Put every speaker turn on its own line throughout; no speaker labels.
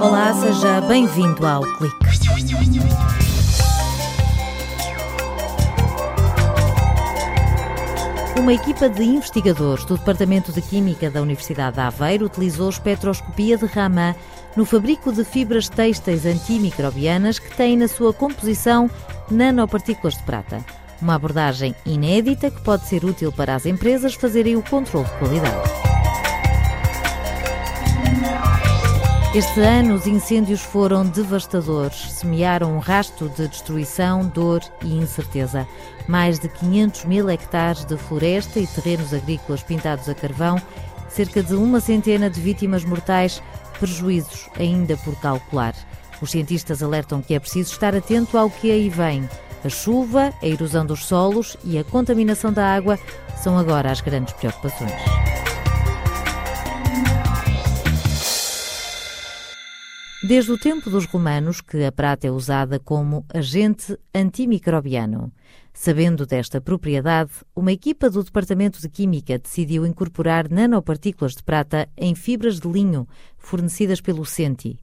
Olá, seja bem-vindo ao Clique. Uma equipa de investigadores do Departamento de Química da Universidade de Aveiro utilizou espectroscopia de Raman no fabrico de fibras têxteis antimicrobianas que têm na sua composição nanopartículas de prata. Uma abordagem inédita que pode ser útil para as empresas fazerem o controle de qualidade. Este ano, os incêndios foram devastadores, semearam um rasto de destruição, dor e incerteza. Mais de 500 mil hectares de floresta e terrenos agrícolas pintados a carvão, cerca de uma centena de vítimas mortais, prejuízos ainda por calcular. Os cientistas alertam que é preciso estar atento ao que aí vem. A chuva, a erosão dos solos e a contaminação da água são agora as grandes preocupações. Desde o tempo dos romanos que a prata é usada como agente antimicrobiano. Sabendo desta propriedade, uma equipa do Departamento de Química decidiu incorporar nanopartículas de prata em fibras de linho fornecidas pelo Senti.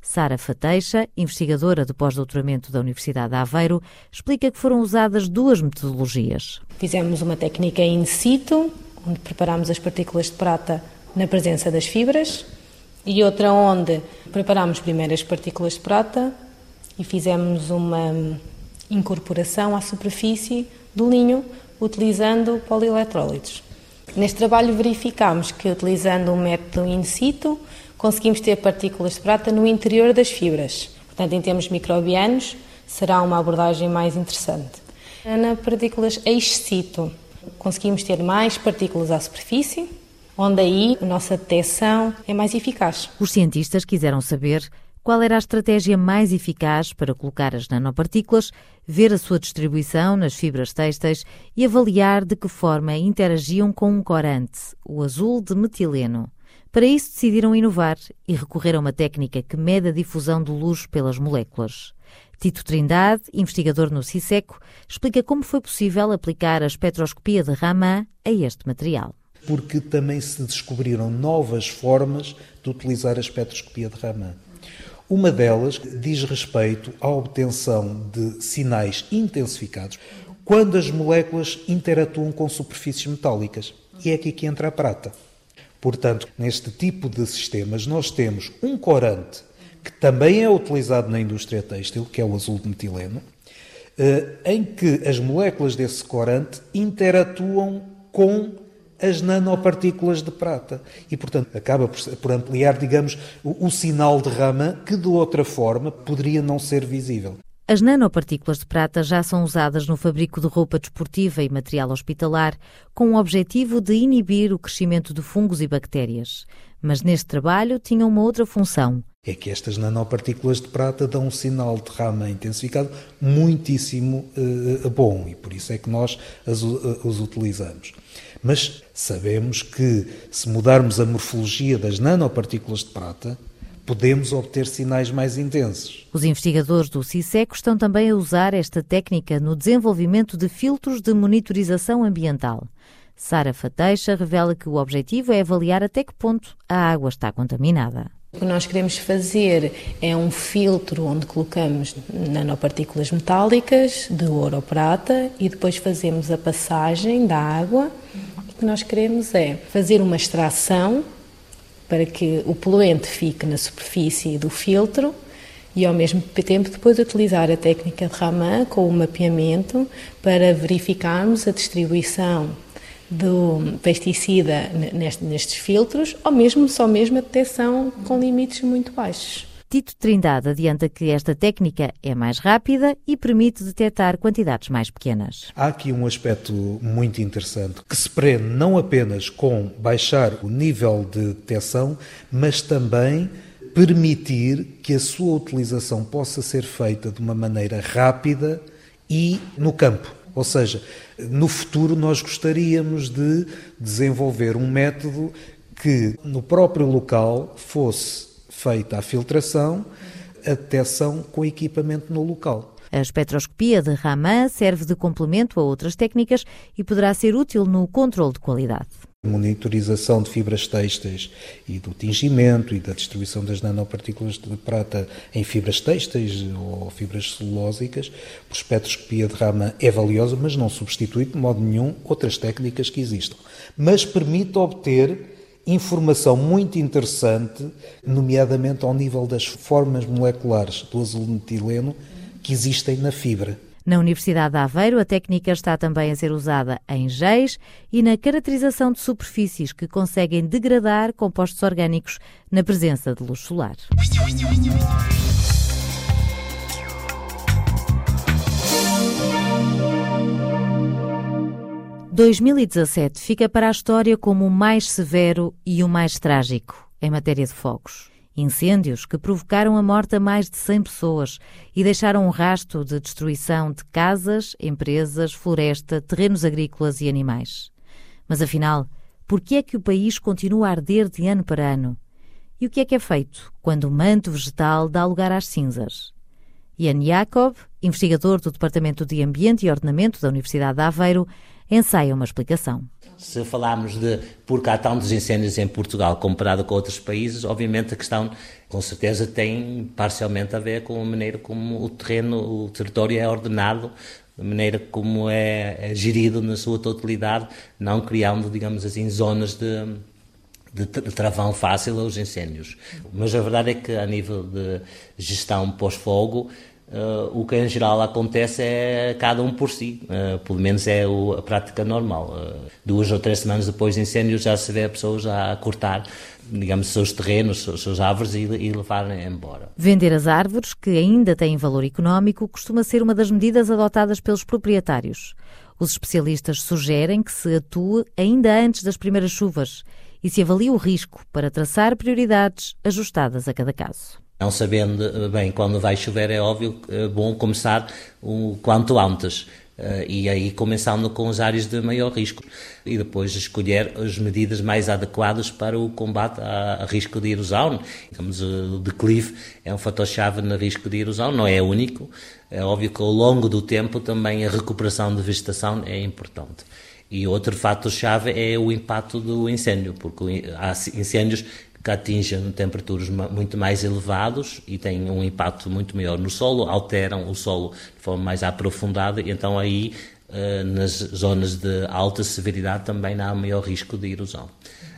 Sara Fateixa, investigadora de pós-doutoramento da Universidade de Aveiro, explica que foram usadas duas metodologias.
Fizemos uma técnica in situ, onde preparámos as partículas de prata na presença das fibras, e outra onde preparámos primeiro as partículas de prata e fizemos uma incorporação à superfície do linho utilizando polieletrólitos. Neste trabalho verificámos que utilizando o método in situ conseguimos ter partículas de prata no interior das fibras. Portanto, em termos microbianos, será uma abordagem mais interessante. Na partículas ex situ, conseguimos ter mais partículas à superfície, onde aí a nossa detecção é mais eficaz.
Os cientistas quiseram saber qual era a estratégia mais eficaz para colocar as nanopartículas, ver a sua distribuição nas fibras têxteis e avaliar de que forma interagiam com um corante, o azul de metileno. Para isso decidiram inovar e recorrer a uma técnica que mede a difusão de luz pelas moléculas. Tito Trindade, investigador no CISECO, explica como foi possível aplicar a espectroscopia de Raman a este material
porque também se descobriram novas formas de utilizar a espectroscopia de Raman. Uma delas diz respeito à obtenção de sinais intensificados quando as moléculas interatuam com superfícies metálicas. E é aqui que entra a prata. Portanto, neste tipo de sistemas, nós temos um corante que também é utilizado na indústria têxtil, que é o azul de metileno, eh, em que as moléculas desse corante interatuam com as nanopartículas de prata. E, portanto, acaba por, ampliar, digamos, o, o sinal de rama que, de outra forma, poderia não ser visível.
As nanopartículas de prata já são usadas no fabrico de roupa desportiva e material hospitalar, com o objetivo de inibir o crescimento de fungos e bactérias. Mas neste trabalho tinham uma outra função.
É que estas nanopartículas de prata dão um sinal de rama intensificado muitíssimo uh, bom e por isso é que nós as, uh, os utilizamos. Mas sabemos que se mudarmos a morfologia das nanopartículas de prata, podemos obter sinais mais intensos.
Os investigadores do CISEC estão também a usar esta técnica no desenvolvimento de filtros de monitorização ambiental. Sara Fateixa revela que o objetivo é avaliar até que ponto a água está contaminada.
O que nós queremos fazer é um filtro onde colocamos nanopartículas metálicas de ouro ou prata e depois fazemos a passagem da água o que nós queremos é fazer uma extração para que o poluente fique na superfície do filtro e ao mesmo tempo depois utilizar a técnica de Raman com o mapeamento para verificarmos a distribuição do pesticida nestes filtros ou mesmo só mesmo a detecção com limites muito baixos.
Tito Trindade adianta que esta técnica é mais rápida e permite detectar quantidades mais pequenas.
Há aqui um aspecto muito interessante que se prende não apenas com baixar o nível de detecção, mas também permitir que a sua utilização possa ser feita de uma maneira rápida e no campo. Ou seja, no futuro nós gostaríamos de desenvolver um método que no próprio local fosse feita a filtração, a detecção com equipamento no local.
A espectroscopia de Raman serve de complemento a outras técnicas e poderá ser útil no controle de qualidade.
monitorização de fibras têxteis e do tingimento e da distribuição das nanopartículas de prata em fibras têxteis ou fibras celulósicas, por espectroscopia de rama é valiosa, mas não substitui de modo nenhum outras técnicas que existam. Mas permite obter informação muito interessante, nomeadamente ao nível das formas moleculares do azuletileno que existem na fibra.
Na Universidade de Aveiro, a técnica está também a ser usada em géis e na caracterização de superfícies que conseguem degradar compostos orgânicos na presença de luz solar. ...2017 fica para a história como o mais severo e o mais trágico em matéria de fogos. Incêndios que provocaram a morte a mais de 100 pessoas e deixaram um rasto de destruição de casas, empresas, floresta, terrenos agrícolas e animais. Mas afinal, por que é que o país continua a arder de ano para ano? E o que é que é feito quando o manto vegetal dá lugar às cinzas? Ian Jacob, investigador do Departamento de Ambiente e Ordenamento da Universidade de Aveiro, ensaia uma explicação.
Se falarmos de por que há tantos incêndios em Portugal comparado com outros países, obviamente a questão com certeza tem parcialmente a ver com a maneira como o terreno, o território é ordenado, a maneira como é, é gerido na sua totalidade, não criando, digamos assim, zonas de, de travão fácil aos incêndios. Mas a verdade é que a nível de gestão pós-fogo, Uh, o que em geral acontece é cada um por si, uh, pelo menos é o, a prática normal. Uh, duas ou três semanas depois de incêndio já se vê a pessoa já a cortar, digamos, seus terrenos, as suas árvores e, e levarem embora.
Vender as árvores, que ainda têm valor económico, costuma ser uma das medidas adotadas pelos proprietários. Os especialistas sugerem que se atue ainda antes das primeiras chuvas e se avalie o risco para traçar prioridades ajustadas a cada caso.
Não sabendo bem quando vai chover, é óbvio é bom começar o quanto antes. Uh, e aí começando com as áreas de maior risco e depois escolher as medidas mais adequadas para o combate a risco de erosão. Digamos, o declive é um fator-chave no risco de erosão, não é único. É óbvio que ao longo do tempo também a recuperação de vegetação é importante. E outro fator-chave é o impacto do incêndio, porque há incêndios que atingem temperaturas muito mais elevados e têm um impacto muito maior no solo, alteram o solo de forma mais aprofundada, então aí eh, nas zonas de alta severidade também há maior risco de erosão.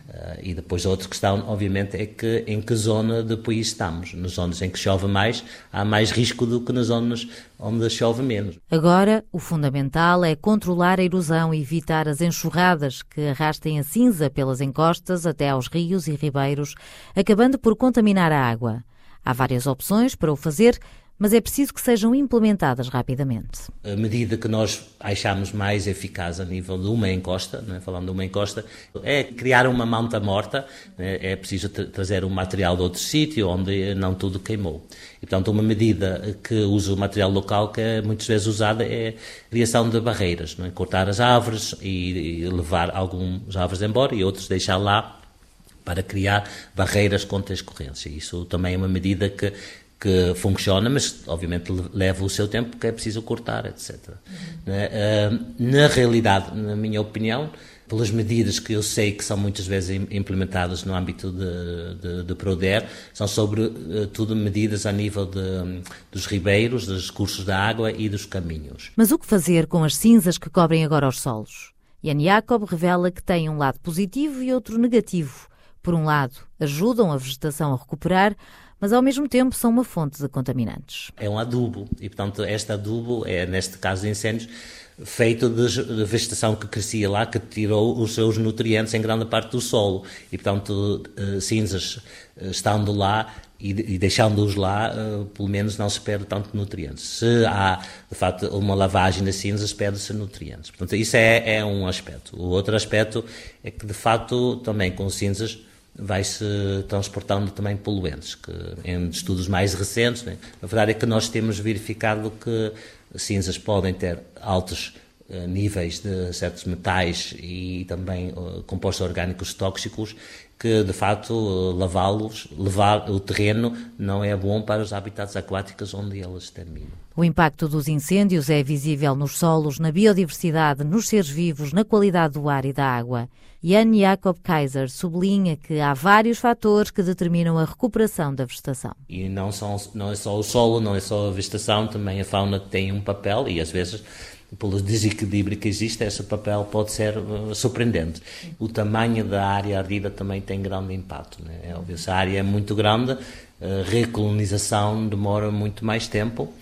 Uh, e depois a outra questão, obviamente, é que em que zona do país estamos. Nas zonas em que chove mais, há mais risco do que nas zonas onde chove menos.
Agora, o fundamental é controlar a erosão e evitar as enxurradas que arrastem a cinza pelas encostas até aos rios e ribeiros, acabando por contaminar a água. Há várias opções para o fazer, mas é preciso que sejam implementadas rapidamente.
A medida que nós achamos mais eficaz a nível de uma encosta, é? falando de uma encosta, é criar uma manta morta, é, é preciso trazer um material de outro sítio onde não tudo queimou. E, portanto, uma medida que usa o material local que é muitas vezes usada é a criação de barreiras, é? cortar as árvores e, e levar algumas árvores embora e outros deixar lá para criar barreiras contra a escorrência. Isso também é uma medida que que funciona, mas obviamente leva o seu tempo porque é preciso cortar, etc. Uhum. Na realidade, na minha opinião, pelas medidas que eu sei que são muitas vezes implementadas no âmbito de, de, de Proder, são sobretudo eh, medidas a nível de, dos ribeiros, dos cursos da água e dos caminhos.
Mas o que fazer com as cinzas que cobrem agora os solos? Jan Jacob revela que tem um lado positivo e outro negativo. Por um lado, ajudam a vegetação a recuperar, mas ao mesmo tempo são uma fonte de contaminantes.
É um adubo e, portanto, este adubo é, neste caso de incêndios, feito de vegetação que crescia lá, que tirou os seus nutrientes em grande parte do solo. E, portanto, eh, cinzas eh, estando lá e, deixando-os lá, eh, pelo menos não se perde tanto nutrientes. Se há, de facto, uma lavagem das cinzas, perde-se nutrientes. Portanto, isso é, é um aspecto. O outro aspecto é que, de facto, também com cinzas vai-se transportando também poluentes, que em estudos mais recentes, né, a verdade é que nós temos verificado que cinzas podem ter altos uh, níveis de certos metais e também uh, compostos orgânicos tóxicos que de facto lavá-los, levar o terreno não é bom para os habitats aquáticos onde eles terminam.
O impacto dos incêndios é visível nos solos, na biodiversidade, nos seres vivos, na qualidade do ar e da água. Jan Jacob Kaiser sublinha que há vários fatores que determinam a recuperação da vegetação.
E não, são, não é só o solo, não é só a vegetação, também a fauna tem um papel e às vezes pelo desequilíbrio que existe, esse papel pode ser uh, surpreendente. O tamanho da área ardida também tem grande impacto. Né? É óbvio, se a área é muito grande, a recolonização demora muito mais tempo,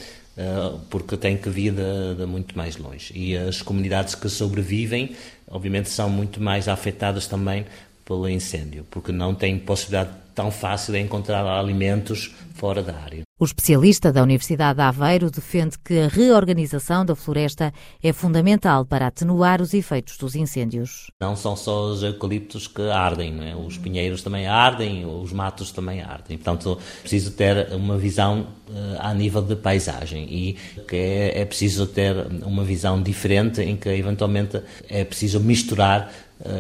porque tem que vir de, de, muito mais longe. E as comunidades que sobrevivem, obviamente, são muito mais afetadas também pelo incêndio, porque não têm possibilidade tão fácil de encontrar alimentos fora da área.
O especialista da Universidade de Aveiro defende que a reorganização da floresta é fundamental para atenuar os efeitos dos incêndios.
Não são só os eucaliptos que ardem, é? os pinheiros também ardem, os matos também ardem. Portanto, preciso ter uma visão uh, a nível de paisagem e que é, é preciso ter uma visão diferente em que eventualmente é preciso misturar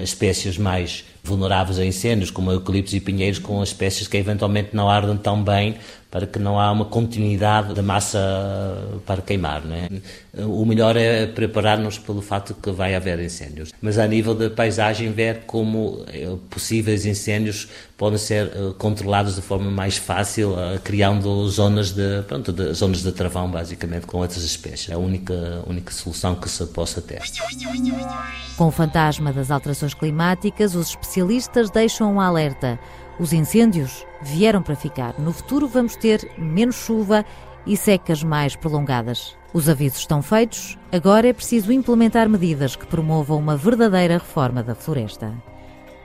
espécies mais vulneráveis a incêndios, como eucaliptos e pinheiros, com espécies que eventualmente não ardem tão bem, para que não há uma continuidade da massa para queimar. Não é? O melhor é preparar-nos pelo fato que vai haver incêndios. Mas a nível da paisagem, ver como eh, possíveis incêndios podem ser eh, controlados de forma mais fácil, eh, criando zonas de, pronto, de, zonas de travão, basicamente, com outras espécies. É a única, única solução que se possa ter.
Com o fantasma das alterações climáticas, os especialistas deixam um alerta. Os incêndios vieram para ficar. No futuro vamos ter menos chuva e secas mais prolongadas. Os avisos estão feitos, agora é preciso implementar medidas que promovam uma verdadeira reforma da floresta.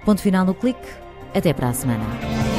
Ponto final no clique. Até para a semana.